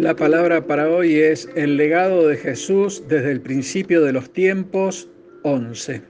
La palabra para hoy es el legado de Jesús desde el principio de los tiempos 11.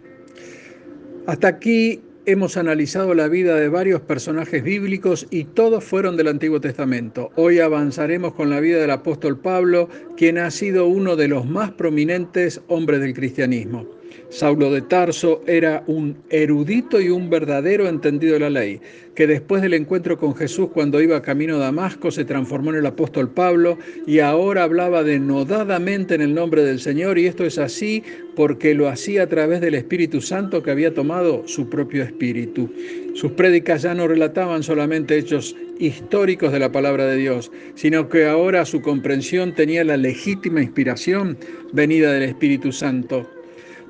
Hasta aquí hemos analizado la vida de varios personajes bíblicos y todos fueron del Antiguo Testamento. Hoy avanzaremos con la vida del apóstol Pablo, quien ha sido uno de los más prominentes hombres del cristianismo. Saulo de Tarso era un erudito y un verdadero entendido de la ley, que después del encuentro con Jesús cuando iba camino a Damasco se transformó en el apóstol Pablo y ahora hablaba denodadamente en el nombre del Señor y esto es así porque lo hacía a través del Espíritu Santo que había tomado su propio espíritu. Sus prédicas ya no relataban solamente hechos históricos de la palabra de Dios, sino que ahora su comprensión tenía la legítima inspiración venida del Espíritu Santo.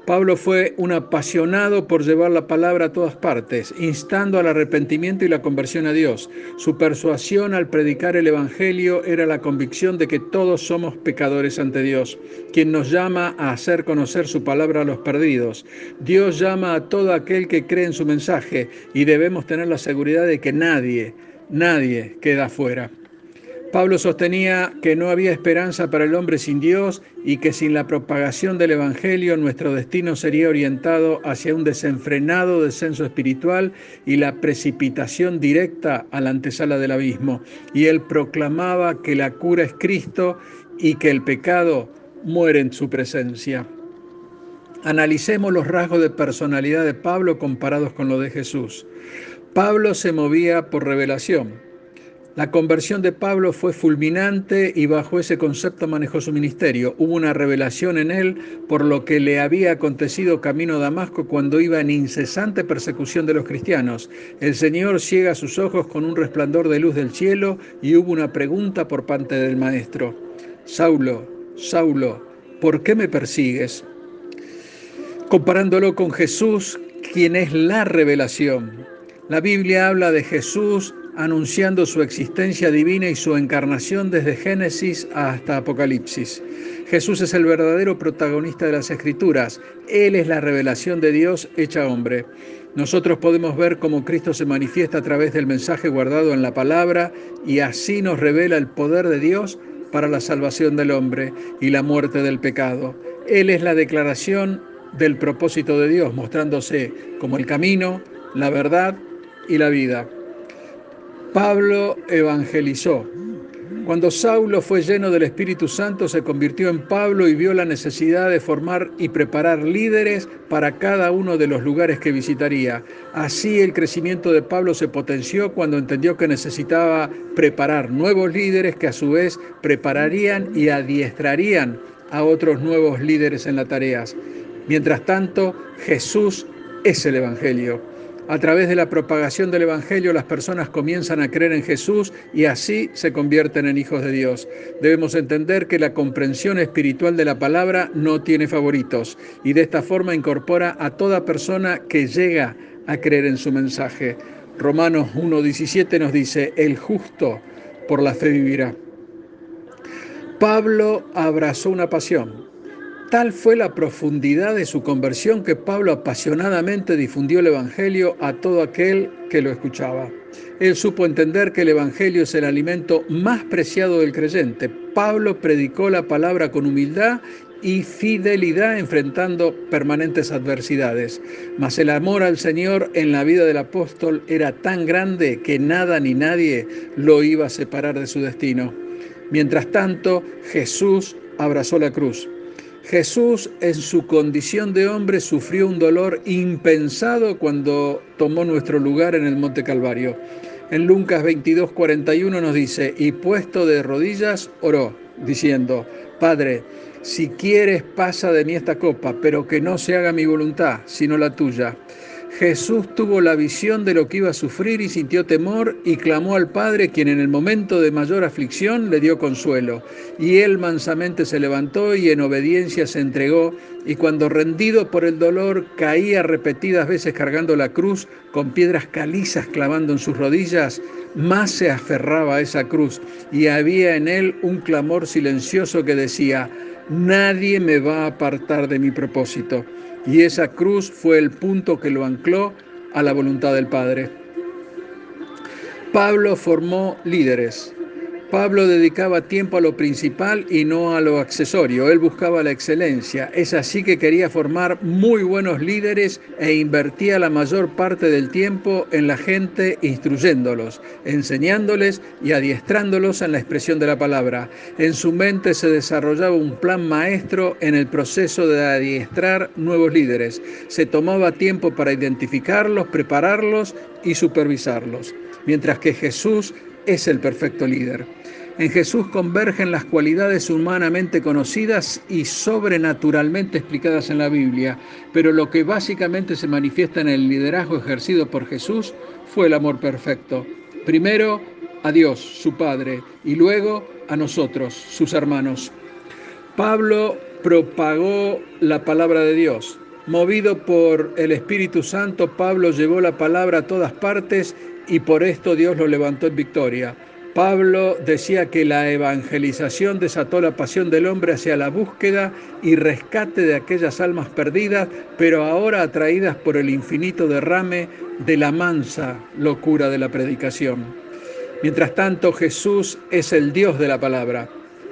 Pablo fue un apasionado por llevar la palabra a todas partes, instando al arrepentimiento y la conversión a Dios. Su persuasión al predicar el Evangelio era la convicción de que todos somos pecadores ante Dios, quien nos llama a hacer conocer su palabra a los perdidos. Dios llama a todo aquel que cree en su mensaje y debemos tener la seguridad de que nadie, nadie queda fuera. Pablo sostenía que no había esperanza para el hombre sin Dios y que sin la propagación del Evangelio nuestro destino sería orientado hacia un desenfrenado descenso espiritual y la precipitación directa a la antesala del abismo. Y él proclamaba que la cura es Cristo y que el pecado muere en su presencia. Analicemos los rasgos de personalidad de Pablo comparados con lo de Jesús. Pablo se movía por revelación la conversión de Pablo fue fulminante y bajo ese concepto manejó su ministerio. Hubo una revelación en él por lo que le había acontecido camino a Damasco cuando iba en incesante persecución de los cristianos. El Señor ciega sus ojos con un resplandor de luz del cielo y hubo una pregunta por parte del maestro. Saulo, Saulo, ¿por qué me persigues? Comparándolo con Jesús, quien es la revelación. La Biblia habla de Jesús anunciando su existencia divina y su encarnación desde Génesis hasta Apocalipsis. Jesús es el verdadero protagonista de las Escrituras. Él es la revelación de Dios hecha hombre. Nosotros podemos ver cómo Cristo se manifiesta a través del mensaje guardado en la palabra y así nos revela el poder de Dios para la salvación del hombre y la muerte del pecado. Él es la declaración del propósito de Dios, mostrándose como el camino, la verdad y la vida. Pablo evangelizó. Cuando Saulo fue lleno del Espíritu Santo, se convirtió en Pablo y vio la necesidad de formar y preparar líderes para cada uno de los lugares que visitaría. Así el crecimiento de Pablo se potenció cuando entendió que necesitaba preparar nuevos líderes que a su vez prepararían y adiestrarían a otros nuevos líderes en las tareas. Mientras tanto, Jesús es el Evangelio. A través de la propagación del Evangelio las personas comienzan a creer en Jesús y así se convierten en hijos de Dios. Debemos entender que la comprensión espiritual de la palabra no tiene favoritos y de esta forma incorpora a toda persona que llega a creer en su mensaje. Romanos 1.17 nos dice, el justo por la fe vivirá. Pablo abrazó una pasión, Tal fue la profundidad de su conversión que Pablo apasionadamente difundió el Evangelio a todo aquel que lo escuchaba. Él supo entender que el Evangelio es el alimento más preciado del creyente. Pablo predicó la palabra con humildad y fidelidad enfrentando permanentes adversidades. Mas el amor al Señor en la vida del apóstol era tan grande que nada ni nadie lo iba a separar de su destino. Mientras tanto, Jesús abrazó la cruz. Jesús en su condición de hombre sufrió un dolor impensado cuando tomó nuestro lugar en el Monte Calvario. En Lucas 22, 41 nos dice, y puesto de rodillas, oró, diciendo, Padre, si quieres pasa de mí esta copa, pero que no se haga mi voluntad, sino la tuya. Jesús tuvo la visión de lo que iba a sufrir y sintió temor y clamó al Padre, quien en el momento de mayor aflicción le dio consuelo. Y él mansamente se levantó y en obediencia se entregó, y cuando rendido por el dolor caía repetidas veces cargando la cruz, con piedras calizas clavando en sus rodillas, más se aferraba a esa cruz, y había en él un clamor silencioso que decía, Nadie me va a apartar de mi propósito y esa cruz fue el punto que lo ancló a la voluntad del Padre. Pablo formó líderes. Pablo dedicaba tiempo a lo principal y no a lo accesorio. Él buscaba la excelencia. Es así que quería formar muy buenos líderes e invertía la mayor parte del tiempo en la gente instruyéndolos, enseñándoles y adiestrándolos en la expresión de la palabra. En su mente se desarrollaba un plan maestro en el proceso de adiestrar nuevos líderes. Se tomaba tiempo para identificarlos, prepararlos y supervisarlos. Mientras que Jesús es el perfecto líder. En Jesús convergen las cualidades humanamente conocidas y sobrenaturalmente explicadas en la Biblia, pero lo que básicamente se manifiesta en el liderazgo ejercido por Jesús fue el amor perfecto. Primero a Dios, su Padre, y luego a nosotros, sus hermanos. Pablo propagó la palabra de Dios. Movido por el Espíritu Santo, Pablo llevó la palabra a todas partes y por esto Dios lo levantó en victoria. Pablo decía que la evangelización desató la pasión del hombre hacia la búsqueda y rescate de aquellas almas perdidas, pero ahora atraídas por el infinito derrame de la mansa locura de la predicación. Mientras tanto, Jesús es el Dios de la palabra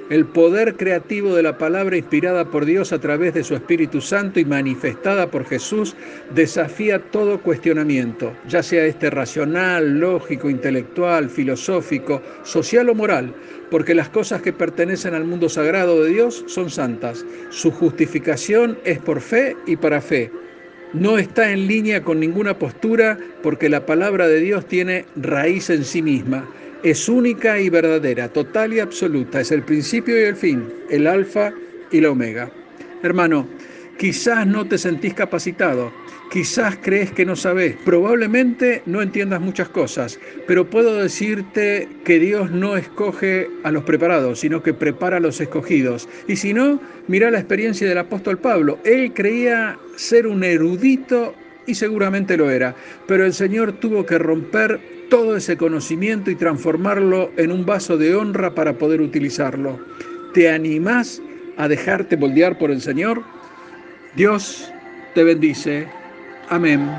el poder creativo de la palabra inspirada por Dios a través de su Espíritu Santo y manifestada por Jesús desafía todo cuestionamiento, ya sea este racional, lógico, intelectual, filosófico, social o moral, porque las cosas que pertenecen al mundo sagrado de Dios son santas. Su justificación es por fe y para fe. No está en línea con ninguna postura porque la palabra de Dios tiene raíz en sí misma es única y verdadera, total y absoluta, es el principio y el fin, el alfa y la omega. Hermano, quizás no te sentís capacitado, quizás crees que no sabes, probablemente no entiendas muchas cosas, pero puedo decirte que Dios no escoge a los preparados, sino que prepara a los escogidos. Y si no, mira la experiencia del apóstol Pablo. Él creía ser un erudito y seguramente lo era, pero el Señor tuvo que romper todo ese conocimiento y transformarlo en un vaso de honra para poder utilizarlo. ¿Te animás a dejarte moldear por el Señor? Dios te bendice. Amén.